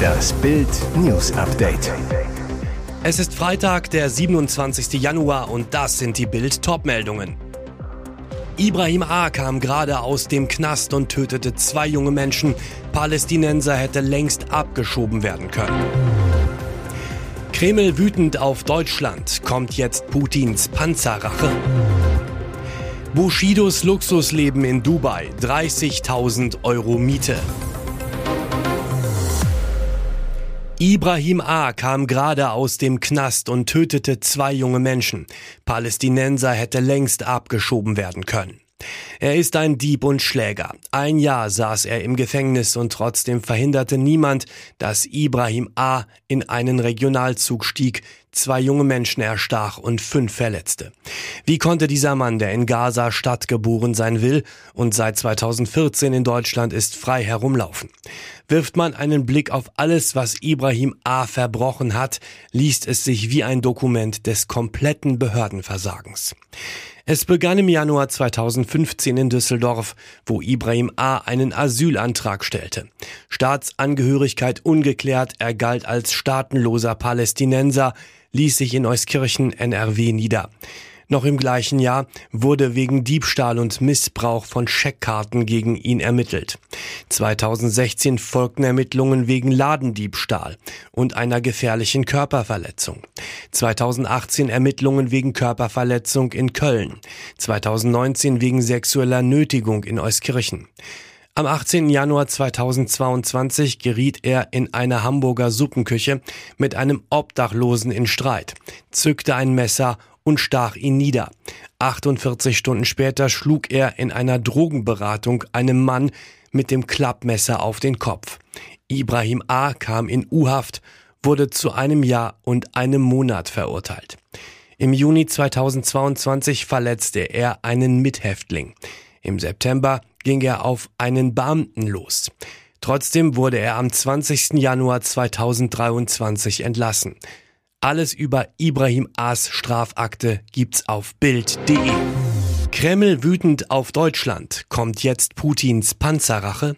Das Bild News Update. Es ist Freitag, der 27. Januar und das sind die Bild Topmeldungen. Ibrahim A. kam gerade aus dem Knast und tötete zwei junge Menschen. Palästinenser hätte längst abgeschoben werden können. Kreml wütend auf Deutschland. Kommt jetzt Putins Panzerrache? Bushidos Luxusleben in Dubai. 30.000 Euro Miete. Ibrahim A. kam gerade aus dem Knast und tötete zwei junge Menschen. Palästinenser hätte längst abgeschoben werden können. Er ist ein Dieb und Schläger. Ein Jahr saß er im Gefängnis und trotzdem verhinderte niemand, dass Ibrahim A. in einen Regionalzug stieg, zwei junge Menschen erstach und fünf verletzte. Wie konnte dieser Mann, der in Gaza Stadt geboren sein will und seit 2014 in Deutschland ist, frei herumlaufen? Wirft man einen Blick auf alles, was Ibrahim A. verbrochen hat, liest es sich wie ein Dokument des kompletten Behördenversagens. Es begann im Januar 2015 in Düsseldorf, wo Ibrahim A. einen Asylantrag stellte. Staatsangehörigkeit ungeklärt, er galt als staatenloser Palästinenser, ließ sich in Euskirchen NRW nieder. Noch im gleichen Jahr wurde wegen Diebstahl und Missbrauch von Scheckkarten gegen ihn ermittelt. 2016 folgten Ermittlungen wegen Ladendiebstahl und einer gefährlichen Körperverletzung. 2018 Ermittlungen wegen Körperverletzung in Köln. 2019 wegen sexueller Nötigung in Euskirchen. Am 18. Januar 2022 geriet er in einer Hamburger Suppenküche mit einem Obdachlosen in Streit, zückte ein Messer und stach ihn nieder. 48 Stunden später schlug er in einer Drogenberatung einem Mann mit dem Klappmesser auf den Kopf. Ibrahim A. kam in U-Haft, wurde zu einem Jahr und einem Monat verurteilt. Im Juni 2022 verletzte er einen Mithäftling. Im September ging er auf einen Beamten los. Trotzdem wurde er am 20. Januar 2023 entlassen. Alles über Ibrahim As Strafakte gibt's auf Bild.de. Kreml wütend auf Deutschland. Kommt jetzt Putins Panzerrache?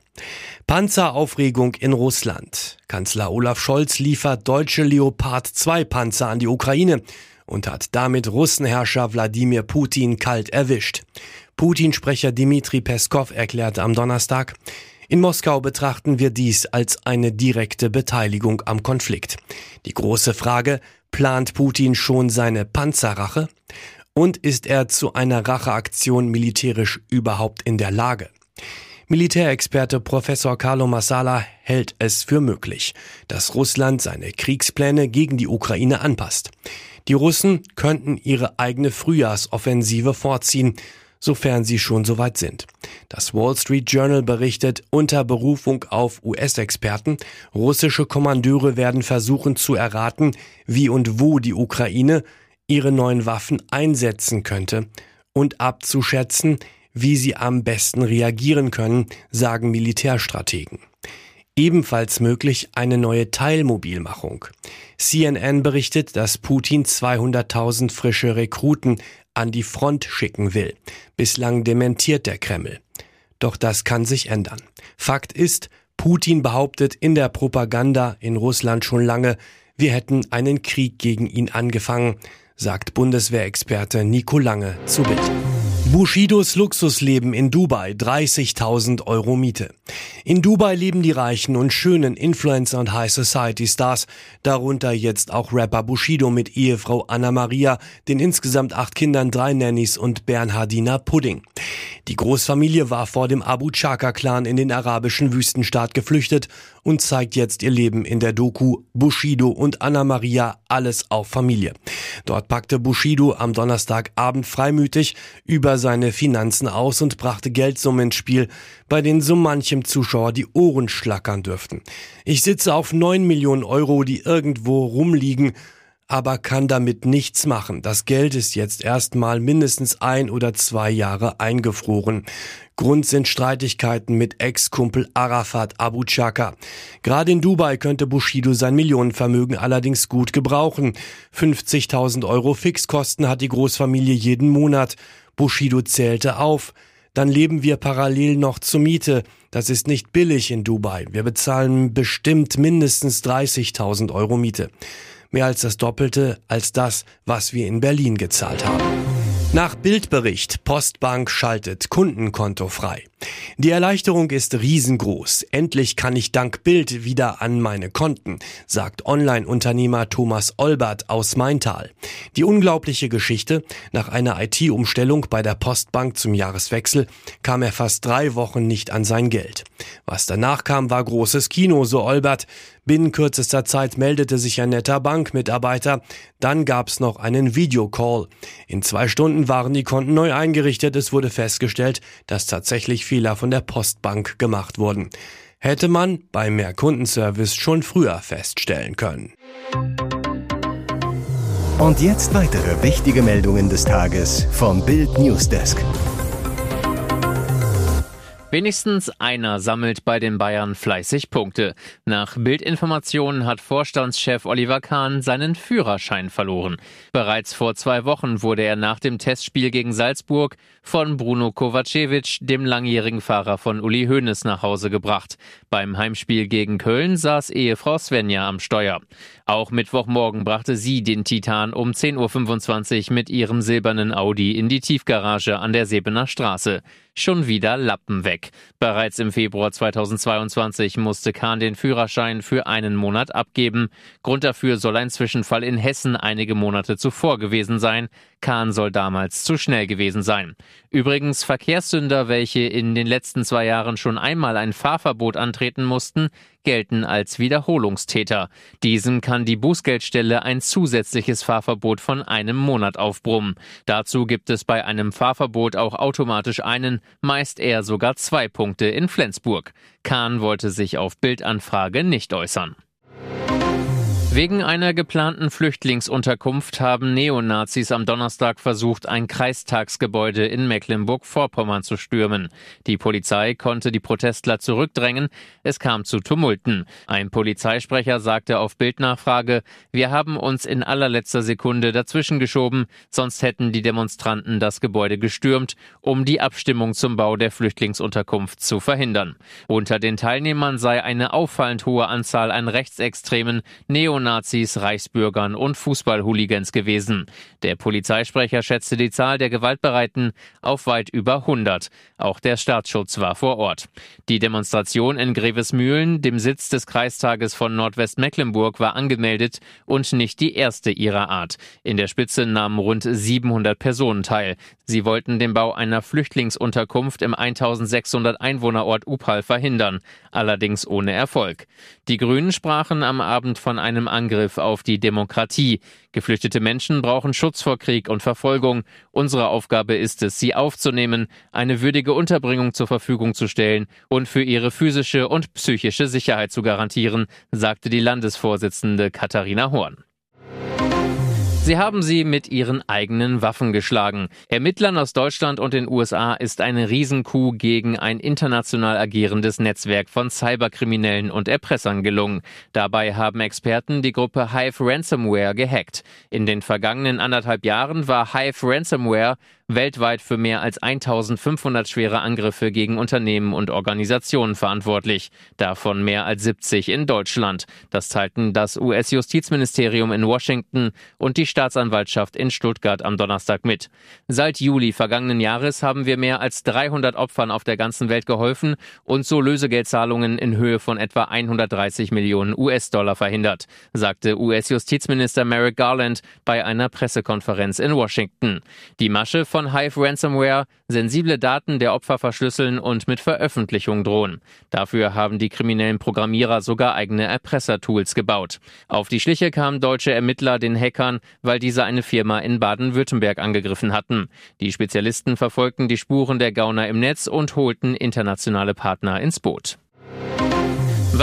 Panzeraufregung in Russland. Kanzler Olaf Scholz liefert deutsche Leopard 2 Panzer an die Ukraine und hat damit Russenherrscher Wladimir Putin kalt erwischt. Putin-Sprecher Dmitri Peskov erklärte am Donnerstag, in Moskau betrachten wir dies als eine direkte Beteiligung am Konflikt. Die große Frage, plant Putin schon seine Panzerrache? Und ist er zu einer Racheaktion militärisch überhaupt in der Lage? Militärexperte Professor Carlo Massala hält es für möglich, dass Russland seine Kriegspläne gegen die Ukraine anpasst. Die Russen könnten ihre eigene Frühjahrsoffensive vorziehen, sofern sie schon soweit sind. Das Wall Street Journal berichtet unter Berufung auf US-Experten, russische Kommandeure werden versuchen zu erraten, wie und wo die Ukraine ihre neuen Waffen einsetzen könnte und abzuschätzen, wie sie am besten reagieren können, sagen Militärstrategen. Ebenfalls möglich eine neue Teilmobilmachung. CNN berichtet, dass Putin 200.000 frische Rekruten an die Front schicken will. Bislang dementiert der Kreml. Doch das kann sich ändern. Fakt ist, Putin behauptet in der Propaganda in Russland schon lange, wir hätten einen Krieg gegen ihn angefangen, sagt Bundeswehrexperte Nico Lange zu Bild. Bushidos Luxusleben in Dubai, 30.000 Euro Miete. In Dubai leben die reichen und schönen Influencer und High Society Stars, darunter jetzt auch Rapper Bushido mit Ehefrau Anna Maria, den insgesamt acht Kindern, drei Nannies und Bernhardiner Pudding. Die Großfamilie war vor dem Abu Chaka-Clan in den arabischen Wüstenstaat geflüchtet und zeigt jetzt ihr Leben in der Doku Bushido und Anna Maria alles auf Familie. Dort packte Bushido am Donnerstagabend freimütig über seine Finanzen aus und brachte Geldsummen ins Spiel, bei denen so manchem Zuschauer die Ohren schlackern dürften. Ich sitze auf neun Millionen Euro, die irgendwo rumliegen aber kann damit nichts machen. Das Geld ist jetzt erstmal mindestens ein oder zwei Jahre eingefroren. Grund sind Streitigkeiten mit Ex-Kumpel Arafat Abu Chaka. Gerade in Dubai könnte Bushido sein Millionenvermögen allerdings gut gebrauchen. 50.000 Euro Fixkosten hat die Großfamilie jeden Monat. Bushido zählte auf. dann leben wir parallel noch zur Miete. Das ist nicht billig in Dubai. Wir bezahlen bestimmt mindestens 30.000 Euro Miete. Mehr als das Doppelte als das, was wir in Berlin gezahlt haben. Nach Bildbericht, Postbank schaltet Kundenkonto frei. Die Erleichterung ist riesengroß. Endlich kann ich dank Bild wieder an meine Konten, sagt Online-Unternehmer Thomas Olbert aus Maintal. Die unglaubliche Geschichte, nach einer IT-Umstellung bei der Postbank zum Jahreswechsel kam er fast drei Wochen nicht an sein Geld. Was danach kam, war großes Kino, so Olbert. Binnen kürzester Zeit meldete sich ein netter Bankmitarbeiter. Dann gab's noch einen Videocall. In zwei Stunden waren die Konten neu eingerichtet. Es wurde festgestellt, dass tatsächlich Fehler von der Postbank gemacht wurden. Hätte man bei mehr Kundenservice schon früher feststellen können. Und jetzt weitere wichtige Meldungen des Tages vom Bild Newsdesk. Wenigstens einer sammelt bei den Bayern fleißig Punkte. Nach Bildinformationen hat Vorstandschef Oliver Kahn seinen Führerschein verloren. Bereits vor zwei Wochen wurde er nach dem Testspiel gegen Salzburg von Bruno Kovacevic, dem langjährigen Fahrer von Uli Hoeneß, nach Hause gebracht. Beim Heimspiel gegen Köln saß Ehefrau Svenja am Steuer. Auch Mittwochmorgen brachte sie den Titan um 10.25 Uhr mit ihrem silbernen Audi in die Tiefgarage an der Sebener Straße schon wieder Lappen weg. Bereits im Februar 2022 musste Kahn den Führerschein für einen Monat abgeben. Grund dafür soll ein Zwischenfall in Hessen einige Monate zuvor gewesen sein. Kahn soll damals zu schnell gewesen sein. Übrigens Verkehrssünder, welche in den letzten zwei Jahren schon einmal ein Fahrverbot antreten mussten, gelten als Wiederholungstäter. Diesem kann die Bußgeldstelle ein zusätzliches Fahrverbot von einem Monat aufbrummen. Dazu gibt es bei einem Fahrverbot auch automatisch einen, meist eher sogar zwei Punkte in Flensburg. Kahn wollte sich auf Bildanfrage nicht äußern. Wegen einer geplanten Flüchtlingsunterkunft haben Neonazis am Donnerstag versucht, ein Kreistagsgebäude in Mecklenburg-Vorpommern zu stürmen. Die Polizei konnte die Protestler zurückdrängen. Es kam zu Tumulten. Ein Polizeisprecher sagte auf Bildnachfrage, wir haben uns in allerletzter Sekunde dazwischen geschoben, sonst hätten die Demonstranten das Gebäude gestürmt, um die Abstimmung zum Bau der Flüchtlingsunterkunft zu verhindern. Unter den Teilnehmern sei eine auffallend hohe Anzahl an Rechtsextremen, Neonazis Neonazis, Reichsbürgern und Fußballhooligans gewesen. Der Polizeisprecher schätzte die Zahl der Gewaltbereiten auf weit über 100. Auch der Staatsschutz war vor Ort. Die Demonstration in Grevesmühlen, dem Sitz des Kreistages von Nordwestmecklenburg, war angemeldet und nicht die erste ihrer Art. In der Spitze nahmen rund 700 Personen teil. Sie wollten den Bau einer Flüchtlingsunterkunft im 1600 Einwohnerort Upal verhindern, allerdings ohne Erfolg. Die Grünen sprachen am Abend von einem Angriff auf die Demokratie. Geflüchtete Menschen brauchen Schutz vor Krieg und Verfolgung. Unsere Aufgabe ist es, sie aufzunehmen, eine würdige Unterbringung zur Verfügung zu stellen und für ihre physische und psychische Sicherheit zu garantieren, sagte die Landesvorsitzende Katharina Horn. Sie haben sie mit ihren eigenen Waffen geschlagen. Ermittlern aus Deutschland und den USA ist eine Riesenkuh gegen ein international agierendes Netzwerk von Cyberkriminellen und Erpressern gelungen. Dabei haben Experten die Gruppe Hive Ransomware gehackt. In den vergangenen anderthalb Jahren war Hive Ransomware weltweit für mehr als 1500 schwere Angriffe gegen Unternehmen und Organisationen verantwortlich, davon mehr als 70 in Deutschland. Das teilten das US-Justizministerium in Washington und die Staatsanwaltschaft in Stuttgart am Donnerstag mit. Seit Juli vergangenen Jahres haben wir mehr als 300 Opfern auf der ganzen Welt geholfen und so Lösegeldzahlungen in Höhe von etwa 130 Millionen US-Dollar verhindert, sagte US-Justizminister Merrick Garland bei einer Pressekonferenz in Washington. Die Masche von Hive Ransomware sensible Daten der Opfer verschlüsseln und mit Veröffentlichung drohen. Dafür haben die kriminellen Programmierer sogar eigene Erpressertools gebaut. Auf die Schliche kamen deutsche Ermittler den Hackern, weil diese eine Firma in Baden-Württemberg angegriffen hatten. Die Spezialisten verfolgten die Spuren der Gauner im Netz und holten internationale Partner ins Boot.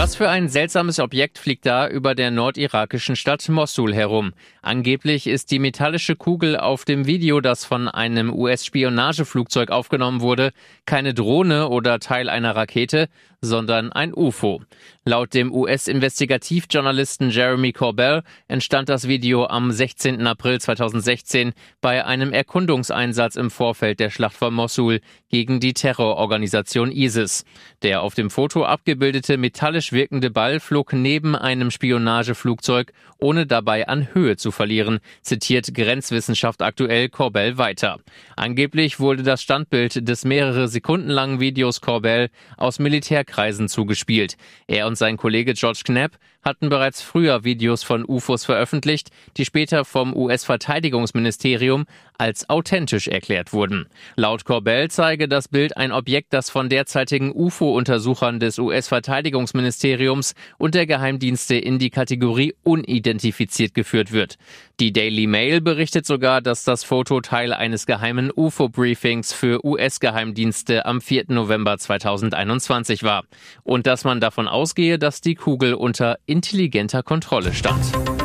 Was für ein seltsames Objekt fliegt da über der nordirakischen Stadt Mossul herum? Angeblich ist die metallische Kugel auf dem Video, das von einem US-Spionageflugzeug aufgenommen wurde, keine Drohne oder Teil einer Rakete, sondern ein UFO. Laut dem US-Investigativjournalisten Jeremy Corbell entstand das Video am 16. April 2016 bei einem Erkundungseinsatz im Vorfeld der Schlacht von Mossul gegen die Terrororganisation ISIS. Der auf dem Foto abgebildete metallisch wirkende Ball flog neben einem Spionageflugzeug, ohne dabei an Höhe zu verlieren, zitiert Grenzwissenschaft aktuell Corbell weiter. Angeblich wurde das Standbild des mehrere Sekunden langen Videos Corbell aus Militärkreisen zugespielt. Er und sein Kollege George Knapp hatten bereits früher Videos von UFOs veröffentlicht, die später vom US-Verteidigungsministerium als authentisch erklärt wurden. Laut Corbell zeige das Bild ein Objekt, das von derzeitigen UFO-Untersuchern des US-Verteidigungsministeriums und der Geheimdienste in die Kategorie unidentifiziert geführt wird. Die Daily Mail berichtet sogar, dass das Foto Teil eines geheimen UFO-Briefings für US-Geheimdienste am 4. November 2021 war und dass man davon ausgehe, dass die Kugel unter intelligenter Kontrolle stand.